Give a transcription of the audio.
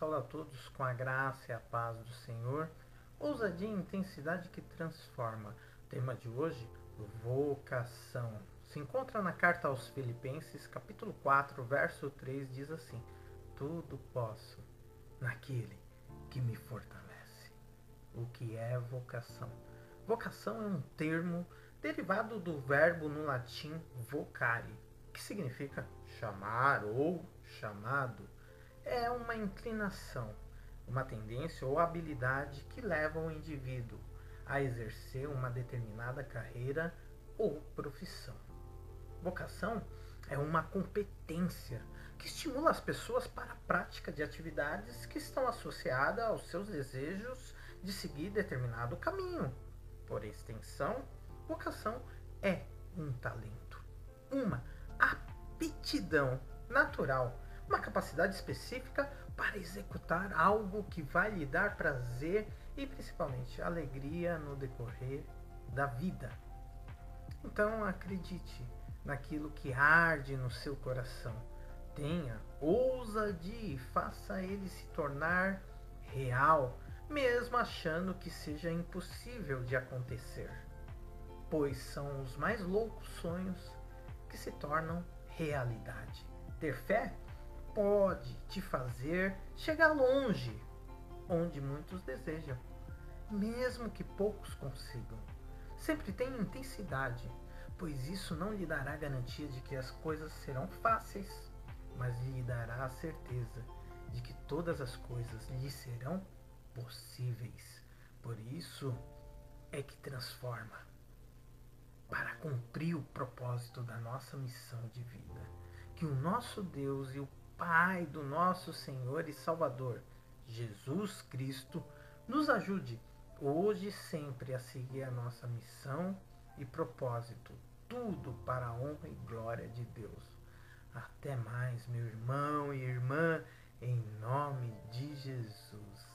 Saulo a todos com a graça e a paz do Senhor. Ousadia e intensidade que transforma. O tema de hoje, vocação. Se encontra na carta aos Filipenses, capítulo 4, verso 3, diz assim: Tudo posso naquele que me fortalece. O que é vocação? Vocação é um termo derivado do verbo no latim vocare, que significa chamar ou chamado é uma inclinação, uma tendência ou habilidade que leva o indivíduo a exercer uma determinada carreira ou profissão. Vocação é uma competência que estimula as pessoas para a prática de atividades que estão associadas aos seus desejos de seguir determinado caminho. Por extensão, vocação é um talento, uma aptidão natural uma capacidade específica para executar algo que vai lhe dar prazer e principalmente alegria no decorrer da vida. Então acredite naquilo que arde no seu coração. Tenha ousadia e faça ele se tornar real, mesmo achando que seja impossível de acontecer. Pois são os mais loucos sonhos que se tornam realidade. Ter fé pode te fazer chegar longe, onde muitos desejam, mesmo que poucos consigam. Sempre tenha intensidade, pois isso não lhe dará garantia de que as coisas serão fáceis, mas lhe dará a certeza de que todas as coisas lhe serão possíveis. Por isso é que transforma para cumprir o propósito da nossa missão de vida. Que o nosso Deus e o Pai do nosso Senhor e Salvador, Jesus Cristo, nos ajude hoje e sempre a seguir a nossa missão e propósito, tudo para a honra e glória de Deus. Até mais, meu irmão e irmã, em nome de Jesus.